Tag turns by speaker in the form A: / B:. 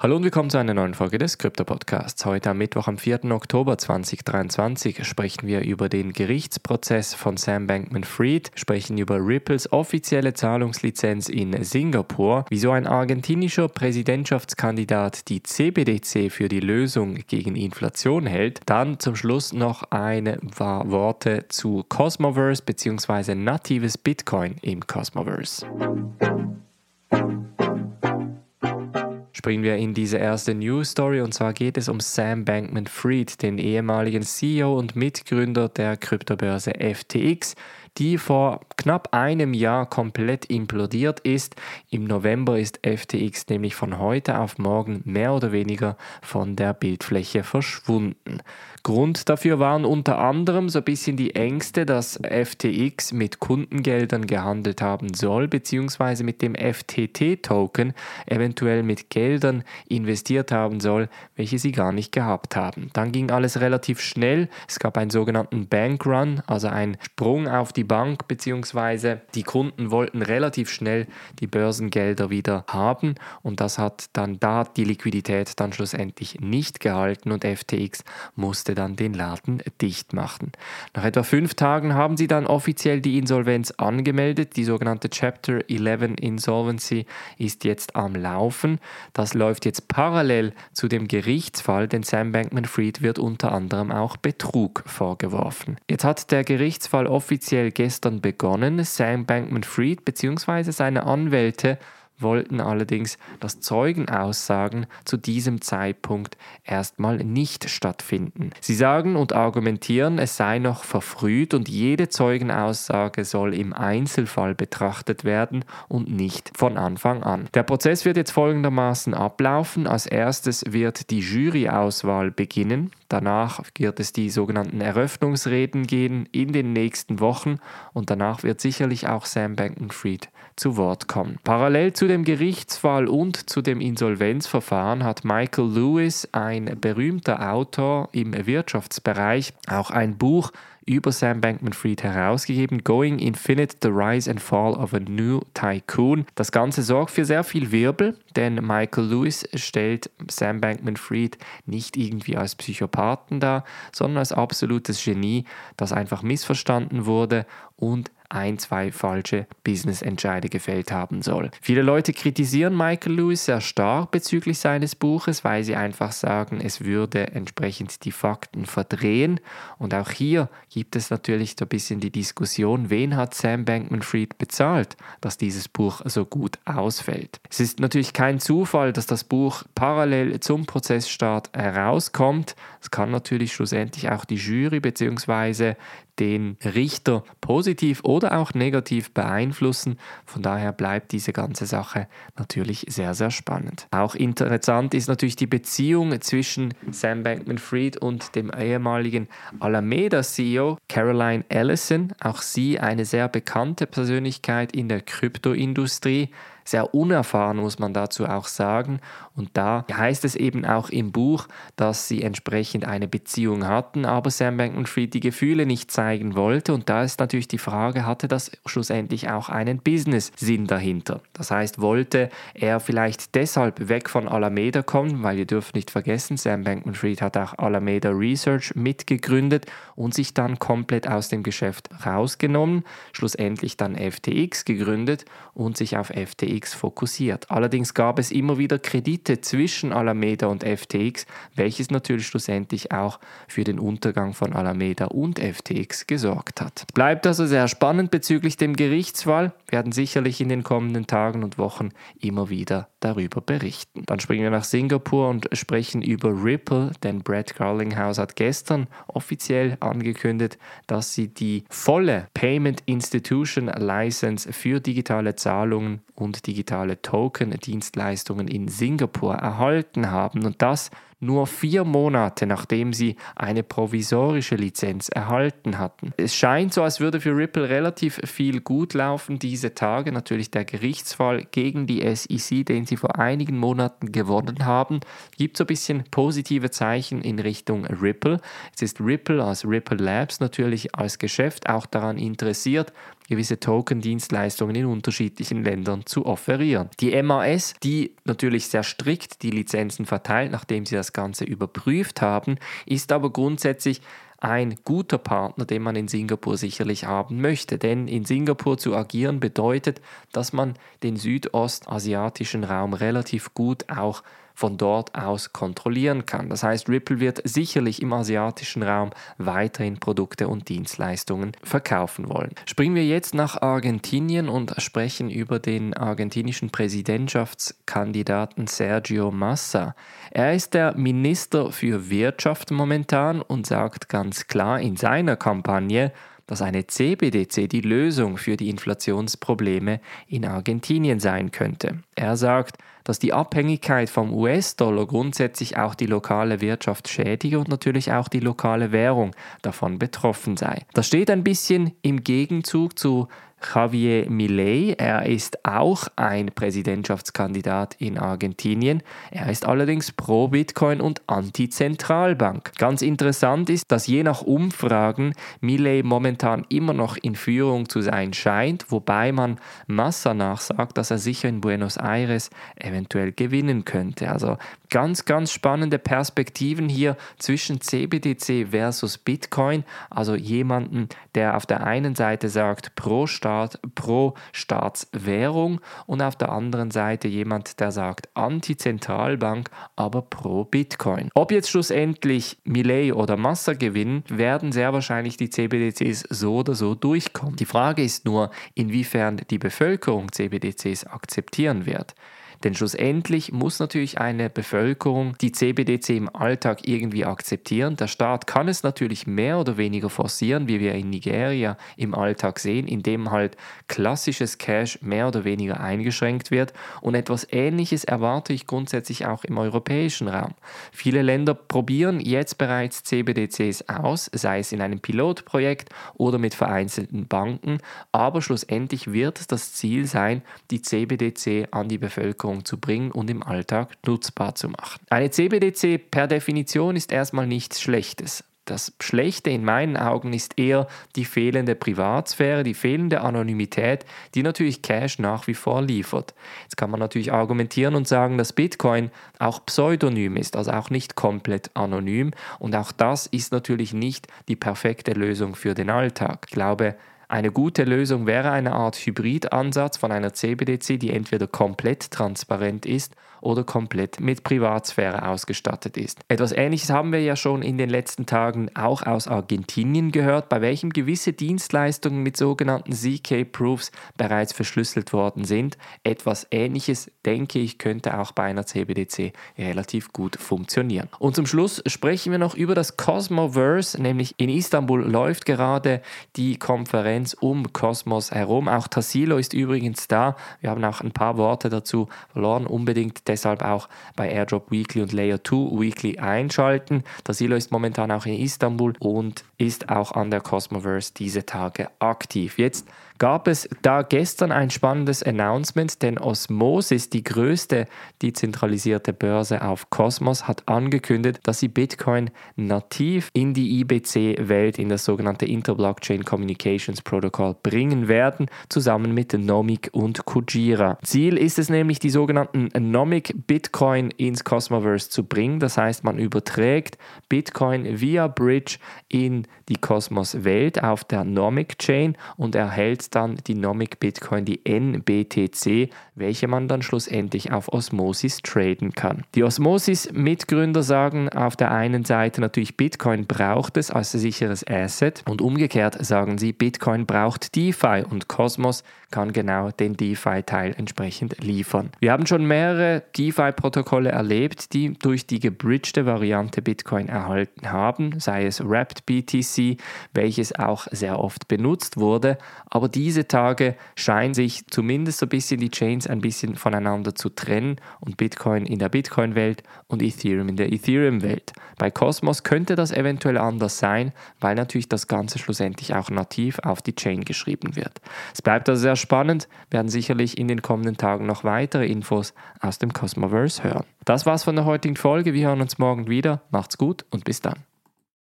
A: Hallo und willkommen zu einer neuen Folge des Krypto Podcasts. Heute am Mittwoch, am 4. Oktober 2023, sprechen wir über den Gerichtsprozess von Sam Bankman Fried, sprechen über Ripples offizielle Zahlungslizenz in Singapur, wieso ein argentinischer Präsidentschaftskandidat die CBDC für die Lösung gegen Inflation hält, dann zum Schluss noch ein paar Worte zu Cosmoverse bzw. natives Bitcoin im Cosmoverse. Springen wir in diese erste News Story und zwar geht es um Sam Bankman Fried, den ehemaligen CEO und Mitgründer der Kryptobörse FTX, die vor knapp einem Jahr komplett implodiert ist. Im November ist FTX nämlich von heute auf morgen mehr oder weniger von der Bildfläche verschwunden. Grund dafür waren unter anderem so ein bisschen die Ängste, dass FTX mit Kundengeldern gehandelt haben soll, beziehungsweise mit dem FTT-Token eventuell mit Geldern investiert haben soll, welche sie gar nicht gehabt haben. Dann ging alles relativ schnell. Es gab einen sogenannten Bankrun, also einen Sprung auf die Bank, beziehungsweise die Kunden wollten relativ schnell die Börsengelder wieder haben und das hat dann da die Liquidität dann schlussendlich nicht gehalten und FTX musste dann den Laden dicht machen. Nach etwa fünf Tagen haben sie dann offiziell die Insolvenz angemeldet. Die sogenannte Chapter 11 Insolvency ist jetzt am Laufen. Das läuft jetzt parallel zu dem Gerichtsfall, denn Sam Bankman-Fried wird unter anderem auch Betrug vorgeworfen. Jetzt hat der Gerichtsfall offiziell gestern begonnen. Sam Bankman-Fried bzw. seine Anwälte wollten allerdings, dass Zeugenaussagen zu diesem Zeitpunkt erstmal nicht stattfinden. Sie sagen und argumentieren, es sei noch verfrüht und jede Zeugenaussage soll im Einzelfall betrachtet werden und nicht von Anfang an. Der Prozess wird jetzt folgendermaßen ablaufen. Als erstes wird die Juryauswahl beginnen. Danach wird es die sogenannten Eröffnungsreden gehen in den nächsten Wochen und danach wird sicherlich auch Sam Bankman-Fried zu Wort kommen. Parallel zu dem Gerichtsfall und zu dem Insolvenzverfahren hat Michael Lewis, ein berühmter Autor im Wirtschaftsbereich, auch ein Buch über Sam Bankman-Fried herausgegeben, Going Infinite, The Rise and Fall of a New Tycoon. Das Ganze sorgt für sehr viel Wirbel, denn Michael Lewis stellt Sam Bankman-Fried nicht irgendwie als Psychopathen dar, sondern als absolutes Genie, das einfach missverstanden wurde und ein, zwei falsche Business-Entscheide gefällt haben soll. Viele Leute kritisieren Michael Lewis sehr stark bezüglich seines Buches, weil sie einfach sagen, es würde entsprechend die Fakten verdrehen. Und auch hier gibt es natürlich so ein bisschen die Diskussion, wen hat Sam Bankman-Fried bezahlt, dass dieses Buch so gut ausfällt. Es ist natürlich kein Zufall, dass das Buch parallel zum Prozessstart herauskommt. Es kann natürlich schlussendlich auch die Jury bzw den Richter positiv oder auch negativ beeinflussen. Von daher bleibt diese ganze Sache natürlich sehr, sehr spannend. Auch interessant ist natürlich die Beziehung zwischen Sam Bankman-Fried und dem ehemaligen Alameda-CEO Caroline Ellison. Auch sie eine sehr bekannte Persönlichkeit in der Kryptoindustrie sehr unerfahren, muss man dazu auch sagen. Und da heißt es eben auch im Buch, dass sie entsprechend eine Beziehung hatten, aber Sam Bankman-Fried die Gefühle nicht zeigen wollte. Und da ist natürlich die Frage, hatte das schlussendlich auch einen Business-Sinn dahinter? Das heißt, wollte er vielleicht deshalb weg von Alameda kommen, weil ihr dürft nicht vergessen, Sam Bankman-Fried hat auch Alameda Research mitgegründet und sich dann komplett aus dem Geschäft rausgenommen, schlussendlich dann FTX gegründet und sich auf FTX FTX fokussiert. Allerdings gab es immer wieder Kredite zwischen Alameda und FTX, welches natürlich schlussendlich auch für den Untergang von Alameda und FTX gesorgt hat. Bleibt also sehr spannend bezüglich dem Gerichtsfall, werden sicherlich in den kommenden Tagen und Wochen immer wieder darüber berichten. Dann springen wir nach Singapur und sprechen über Ripple, denn Brad Garlinghouse hat gestern offiziell angekündigt, dass sie die volle Payment Institution License für digitale Zahlungen und digitale Token-Dienstleistungen in Singapur erhalten haben. Und das nur vier Monate nachdem sie eine provisorische Lizenz erhalten hatten. Es scheint so, als würde für Ripple relativ viel gut laufen diese Tage. Natürlich der Gerichtsfall gegen die SEC, den sie vor einigen Monaten gewonnen haben, gibt so ein bisschen positive Zeichen in Richtung Ripple. Es ist Ripple als Ripple Labs natürlich als Geschäft auch daran interessiert, gewisse Token-Dienstleistungen in unterschiedlichen Ländern zu offerieren. Die MAS, die natürlich sehr strikt die Lizenzen verteilt, nachdem sie das Ganze überprüft haben, ist aber grundsätzlich ein guter Partner, den man in Singapur sicherlich haben möchte. Denn in Singapur zu agieren bedeutet, dass man den südostasiatischen Raum relativ gut auch von dort aus kontrollieren kann. Das heißt, Ripple wird sicherlich im asiatischen Raum weiterhin Produkte und Dienstleistungen verkaufen wollen. Springen wir jetzt nach Argentinien und sprechen über den argentinischen Präsidentschaftskandidaten Sergio Massa. Er ist der Minister für Wirtschaft momentan und sagt ganz klar in seiner Kampagne, dass eine CBDC die Lösung für die Inflationsprobleme in Argentinien sein könnte. Er sagt, dass die Abhängigkeit vom US-Dollar grundsätzlich auch die lokale Wirtschaft schädige und natürlich auch die lokale Währung davon betroffen sei. Das steht ein bisschen im Gegenzug zu Javier Milei. Er ist auch ein Präsidentschaftskandidat in Argentinien. Er ist allerdings pro Bitcoin und anti-Zentralbank. Ganz interessant ist, dass je nach Umfragen Milei momentan immer noch in Führung zu sein scheint, wobei man Massa nachsagt, dass er sicher in Buenos Aires eventuell gewinnen könnte. Also ganz, ganz spannende Perspektiven hier zwischen CBDC versus Bitcoin. Also jemanden, der auf der einen Seite sagt, pro Staat Staat pro Staatswährung und auf der anderen Seite jemand, der sagt Anti-Zentralbank, aber pro Bitcoin. Ob jetzt schlussendlich Millet oder Massa gewinnen, werden sehr wahrscheinlich die CBDCs so oder so durchkommen. Die Frage ist nur, inwiefern die Bevölkerung CBDCs akzeptieren wird. Denn schlussendlich muss natürlich eine Bevölkerung die CBDC im Alltag irgendwie akzeptieren. Der Staat kann es natürlich mehr oder weniger forcieren, wie wir in Nigeria im Alltag sehen, indem halt klassisches Cash mehr oder weniger eingeschränkt wird. Und etwas Ähnliches erwarte ich grundsätzlich auch im europäischen Raum. Viele Länder probieren jetzt bereits CBDCs aus, sei es in einem Pilotprojekt oder mit vereinzelten Banken, aber schlussendlich wird das Ziel sein, die CBDC an die Bevölkerung Bevölkerung zu bringen und im Alltag nutzbar zu machen. Eine CBDC per Definition ist erstmal nichts Schlechtes. Das Schlechte in meinen Augen ist eher die fehlende Privatsphäre, die fehlende Anonymität, die natürlich Cash nach wie vor liefert. Jetzt kann man natürlich argumentieren und sagen, dass Bitcoin auch pseudonym ist, also auch nicht komplett anonym. Und auch das ist natürlich nicht die perfekte Lösung für den Alltag. Ich glaube, eine gute Lösung wäre eine Art Hybridansatz von einer CBDC, die entweder komplett transparent ist oder komplett mit Privatsphäre ausgestattet ist. Etwas Ähnliches haben wir ja schon in den letzten Tagen auch aus Argentinien gehört, bei welchem gewisse Dienstleistungen mit sogenannten ZK-Proofs bereits verschlüsselt worden sind. Etwas Ähnliches, denke ich, könnte auch bei einer CBDC relativ gut funktionieren. Und zum Schluss sprechen wir noch über das Cosmoverse, nämlich in Istanbul läuft gerade die Konferenz um Cosmos herum. Auch Tassilo ist übrigens da. Wir haben auch ein paar Worte dazu verloren. Unbedingt deshalb auch bei Airdrop Weekly und Layer 2 Weekly einschalten. Silo ist momentan auch in Istanbul und ist auch an der Cosmoverse diese Tage aktiv. Jetzt gab es da gestern ein spannendes Announcement, denn Osmosis, die größte dezentralisierte Börse auf Cosmos, hat angekündigt, dass sie Bitcoin nativ in die IBC-Welt, in das sogenannte Interblockchain Communications Protocol bringen werden, zusammen mit Nomic und Kujira. Ziel ist es nämlich, die sogenannten Nomic Bitcoin ins Cosmoverse zu bringen. Das heißt, man überträgt Bitcoin via Bridge in die Cosmos-Welt auf der Nomic Chain und erhält dann die Nomic Bitcoin, die NBTC, welche man dann schlussendlich auf Osmosis traden kann. Die Osmosis-Mitgründer sagen auf der einen Seite natürlich, Bitcoin braucht es als sicheres Asset und umgekehrt sagen sie, Bitcoin braucht DeFi und Cosmos kann genau den DeFi-Teil entsprechend liefern. Wir haben schon mehrere DeFi-Protokolle erlebt, die durch die gebridgte Variante Bitcoin erhalten haben, sei es Wrapped BTC, welches auch sehr oft benutzt wurde, aber diese Tage scheinen sich zumindest so ein bisschen die Chains ein bisschen voneinander zu trennen und Bitcoin in der Bitcoin-Welt und Ethereum in der Ethereum-Welt. Bei Cosmos könnte das eventuell anders sein, weil natürlich das Ganze schlussendlich auch nativ auf die Chain geschrieben wird. Es bleibt also sehr spannend, werden sicherlich in den kommenden Tagen noch weitere Infos aus dem Cosmoverse hören. Das war's von der heutigen Folge. Wir hören uns morgen wieder. Macht's gut und bis dann.